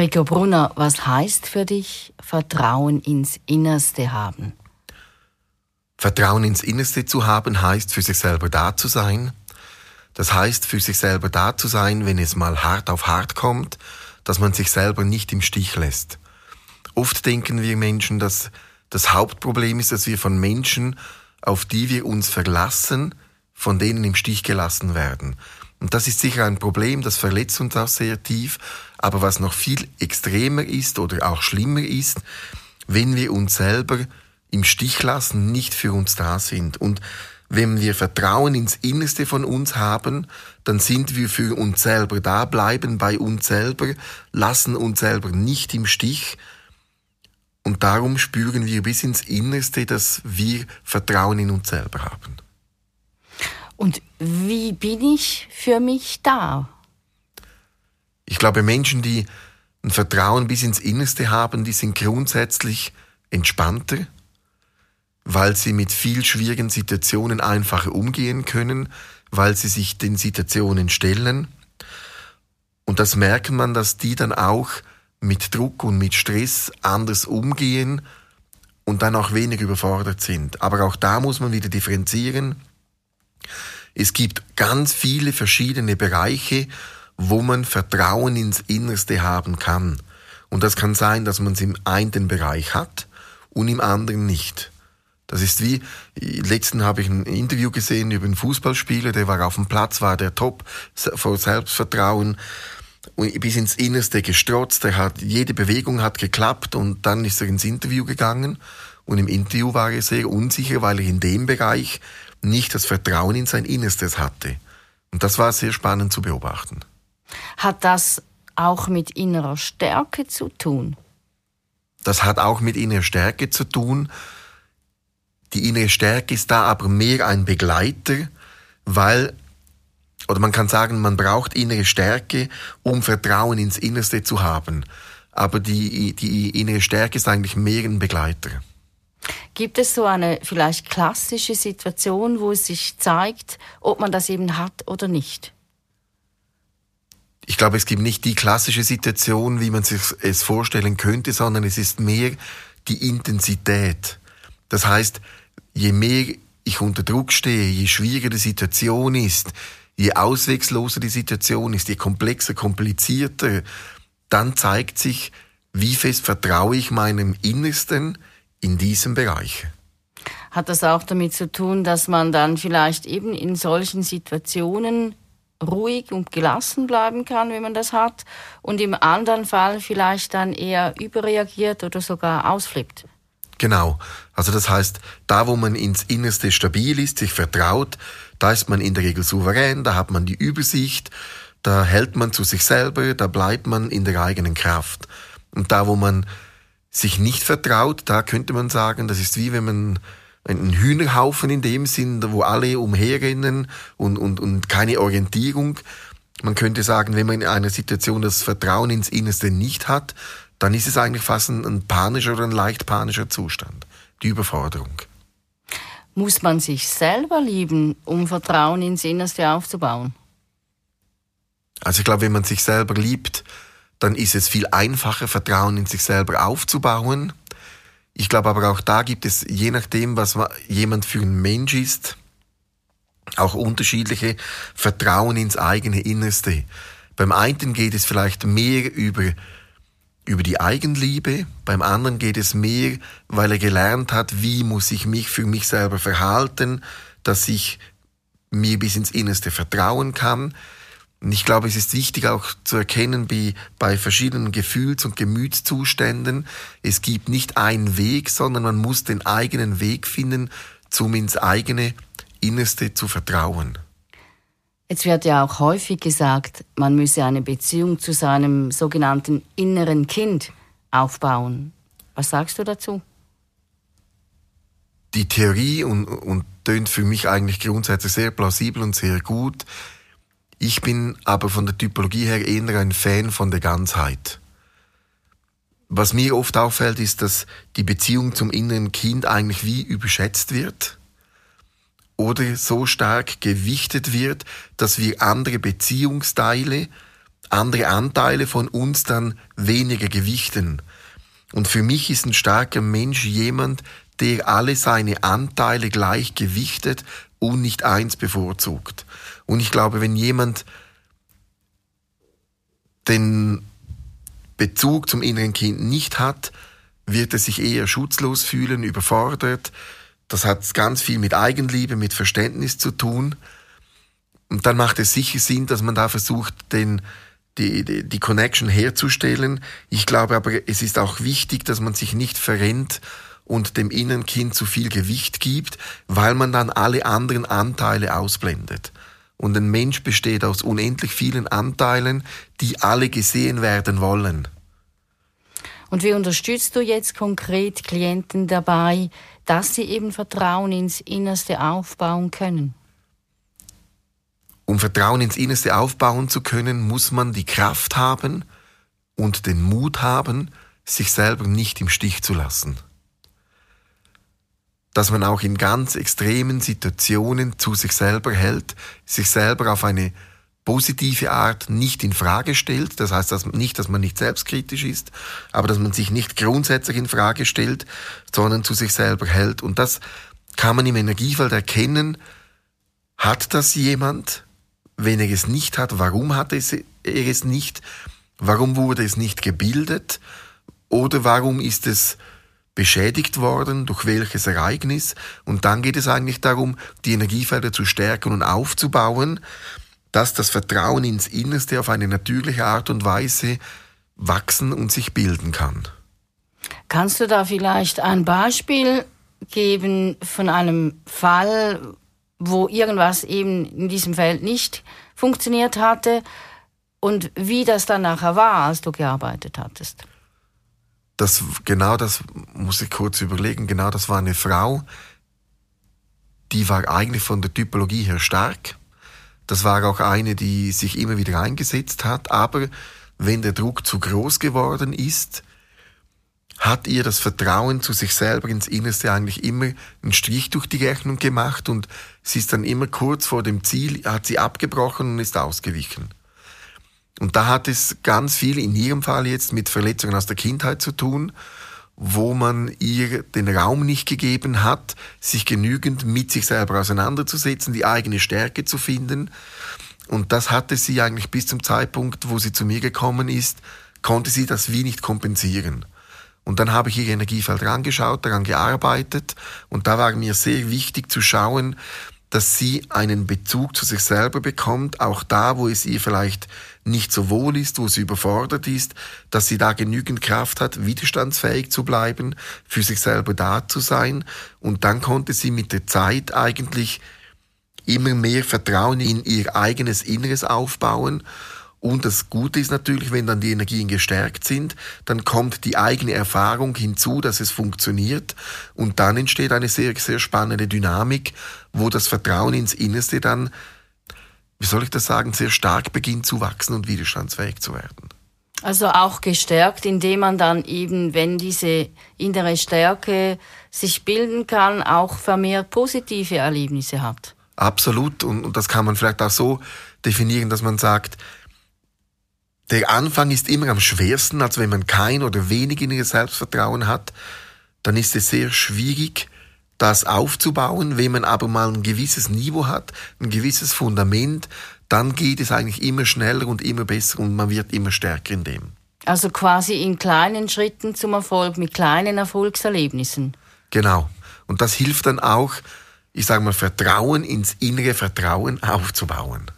Rico Brunner, was heißt für dich Vertrauen ins Innerste haben? Vertrauen ins Innerste zu haben heißt, für sich selber da zu sein. Das heißt, für sich selber da zu sein, wenn es mal hart auf hart kommt, dass man sich selber nicht im Stich lässt. Oft denken wir Menschen, dass das Hauptproblem ist, dass wir von Menschen, auf die wir uns verlassen, von denen im Stich gelassen werden. Und das ist sicher ein Problem, das verletzt uns auch sehr tief. Aber was noch viel extremer ist oder auch schlimmer ist, wenn wir uns selber im Stich lassen, nicht für uns da sind. Und wenn wir Vertrauen ins Innerste von uns haben, dann sind wir für uns selber da, bleiben bei uns selber, lassen uns selber nicht im Stich. Und darum spüren wir bis ins Innerste, dass wir Vertrauen in uns selber haben. Und wie bin ich für mich da? Ich glaube, Menschen, die ein Vertrauen bis ins Innerste haben, die sind grundsätzlich entspannter, weil sie mit viel schwierigen Situationen einfacher umgehen können, weil sie sich den Situationen stellen. Und das merkt man, dass die dann auch mit Druck und mit Stress anders umgehen und dann auch weniger überfordert sind. Aber auch da muss man wieder differenzieren. Es gibt ganz viele verschiedene Bereiche, wo man Vertrauen ins Innerste haben kann. Und das kann sein, dass man es im einen Bereich hat und im anderen nicht. Das ist wie, letzten habe ich ein Interview gesehen über einen Fußballspieler, der war auf dem Platz, war der top vor Selbstvertrauen und bis ins Innerste gestrotzt, er hat, jede Bewegung hat geklappt und dann ist er ins Interview gegangen und im Interview war er sehr unsicher, weil er in dem Bereich nicht das Vertrauen in sein Innerstes hatte. Und das war sehr spannend zu beobachten. Hat das auch mit innerer Stärke zu tun? Das hat auch mit innerer Stärke zu tun. Die innere Stärke ist da aber mehr ein Begleiter, weil, oder man kann sagen, man braucht innere Stärke, um Vertrauen ins Innerste zu haben. Aber die, die innere Stärke ist eigentlich mehr ein Begleiter. Gibt es so eine vielleicht klassische Situation, wo es sich zeigt, ob man das eben hat oder nicht? Ich glaube, es gibt nicht die klassische Situation, wie man sich es vorstellen könnte, sondern es ist mehr die Intensität. Das heißt, je mehr ich unter Druck stehe, je schwieriger die Situation ist, je auswegsloser die Situation ist, je komplexer, komplizierter, dann zeigt sich, wie fest vertraue ich meinem Innersten in diesem Bereich. Hat das auch damit zu tun, dass man dann vielleicht eben in solchen Situationen ruhig und gelassen bleiben kann, wenn man das hat, und im anderen Fall vielleicht dann eher überreagiert oder sogar ausflippt? Genau. Also das heißt, da wo man ins Innerste stabil ist, sich vertraut, da ist man in der Regel souverän, da hat man die Übersicht, da hält man zu sich selber, da bleibt man in der eigenen Kraft. Und da wo man sich nicht vertraut, da könnte man sagen, das ist wie wenn man einen Hühnerhaufen in dem Sinn, wo alle umherrennen und, und, und keine Orientierung. Man könnte sagen, wenn man in einer Situation das Vertrauen ins Innerste nicht hat, dann ist es eigentlich fast ein, ein panischer oder ein leicht panischer Zustand. Die Überforderung. Muss man sich selber lieben, um Vertrauen ins Innerste aufzubauen? Also ich glaube, wenn man sich selber liebt, dann ist es viel einfacher, Vertrauen in sich selber aufzubauen. Ich glaube aber auch da gibt es, je nachdem, was jemand für ein Mensch ist, auch unterschiedliche Vertrauen ins eigene Innerste. Beim einen geht es vielleicht mehr über über die Eigenliebe, beim anderen geht es mehr, weil er gelernt hat, wie muss ich mich für mich selber verhalten, dass ich mir bis ins Innerste vertrauen kann. Und ich glaube, es ist wichtig auch zu erkennen, wie bei verschiedenen Gefühls- und Gemütszuständen, es gibt nicht einen Weg, sondern man muss den eigenen Weg finden, um ins eigene Innerste zu vertrauen. Jetzt wird ja auch häufig gesagt, man müsse eine Beziehung zu seinem sogenannten inneren Kind aufbauen. Was sagst du dazu? Die Theorie und, und tönt für mich eigentlich grundsätzlich sehr plausibel und sehr gut. Ich bin aber von der Typologie her eher ein Fan von der Ganzheit. Was mir oft auffällt, ist, dass die Beziehung zum inneren Kind eigentlich wie überschätzt wird oder so stark gewichtet wird, dass wir andere Beziehungsteile andere Anteile von uns dann weniger gewichten. Und für mich ist ein starker Mensch jemand, der alle seine Anteile gleich gewichtet und nicht eins bevorzugt. Und ich glaube, wenn jemand den Bezug zum inneren Kind nicht hat, wird er sich eher schutzlos fühlen, überfordert. Das hat ganz viel mit Eigenliebe, mit Verständnis zu tun. Und dann macht es sicher Sinn, dass man da versucht, den, die, die, die Connection herzustellen. Ich glaube aber, es ist auch wichtig, dass man sich nicht verrennt und dem inneren Kind zu viel Gewicht gibt, weil man dann alle anderen Anteile ausblendet. Und ein Mensch besteht aus unendlich vielen Anteilen, die alle gesehen werden wollen. Und wie unterstützt du jetzt konkret Klienten dabei, dass sie eben Vertrauen ins Innerste aufbauen können? Um Vertrauen ins Innerste aufbauen zu können, muss man die Kraft haben und den Mut haben, sich selber nicht im Stich zu lassen. Dass man auch in ganz extremen Situationen zu sich selber hält, sich selber auf eine positive Art nicht in Frage stellt. Das heißt dass nicht, dass man nicht selbstkritisch ist, aber dass man sich nicht grundsätzlich in Frage stellt, sondern zu sich selber hält. Und das kann man im Energiefeld erkennen. Hat das jemand? Wenn er es nicht hat, warum hat er es nicht? Warum wurde es nicht gebildet? Oder warum ist es beschädigt worden, durch welches Ereignis? Und dann geht es eigentlich darum, die Energiefelder zu stärken und aufzubauen, dass das Vertrauen ins Innerste auf eine natürliche Art und Weise wachsen und sich bilden kann. Kannst du da vielleicht ein Beispiel geben von einem Fall, wo irgendwas eben in diesem Feld nicht funktioniert hatte und wie das dann nachher war, als du gearbeitet hattest? Das, genau das muss ich kurz überlegen. Genau das war eine Frau, die war eigentlich von der Typologie her stark das war auch eine, die sich immer wieder eingesetzt hat. Aber wenn der Druck zu groß geworden ist, hat ihr das Vertrauen zu sich selber ins Innerste eigentlich immer einen Strich durch die Rechnung gemacht und sie ist dann immer kurz vor dem Ziel, hat sie abgebrochen und ist ausgewichen. Und da hat es ganz viel in ihrem Fall jetzt mit Verletzungen aus der Kindheit zu tun wo man ihr den Raum nicht gegeben hat, sich genügend mit sich selber auseinanderzusetzen, die eigene Stärke zu finden. Und das hatte sie eigentlich bis zum Zeitpunkt, wo sie zu mir gekommen ist, konnte sie das wie nicht kompensieren. Und dann habe ich ihr Energiefeld angeschaut, daran gearbeitet und da war mir sehr wichtig zu schauen, dass sie einen Bezug zu sich selber bekommt, auch da, wo es ihr vielleicht nicht so wohl ist, wo sie überfordert ist, dass sie da genügend Kraft hat, widerstandsfähig zu bleiben, für sich selber da zu sein. Und dann konnte sie mit der Zeit eigentlich immer mehr Vertrauen in ihr eigenes Inneres aufbauen. Und das Gute ist natürlich, wenn dann die Energien gestärkt sind, dann kommt die eigene Erfahrung hinzu, dass es funktioniert. Und dann entsteht eine sehr, sehr spannende Dynamik, wo das Vertrauen ins Innerste dann wie soll ich das sagen, sehr stark beginnt zu wachsen und widerstandsfähig zu werden. Also auch gestärkt, indem man dann eben, wenn diese innere Stärke sich bilden kann, auch vermehrt positive Erlebnisse hat. Absolut. Und, und das kann man vielleicht auch so definieren, dass man sagt, der Anfang ist immer am schwersten, als wenn man kein oder wenig inneres Selbstvertrauen hat, dann ist es sehr schwierig, das aufzubauen. Wenn man aber mal ein gewisses Niveau hat, ein gewisses Fundament, dann geht es eigentlich immer schneller und immer besser und man wird immer stärker in dem. Also quasi in kleinen Schritten zum Erfolg, mit kleinen Erfolgserlebnissen. Genau. Und das hilft dann auch, ich sage mal, Vertrauen ins innere Vertrauen aufzubauen.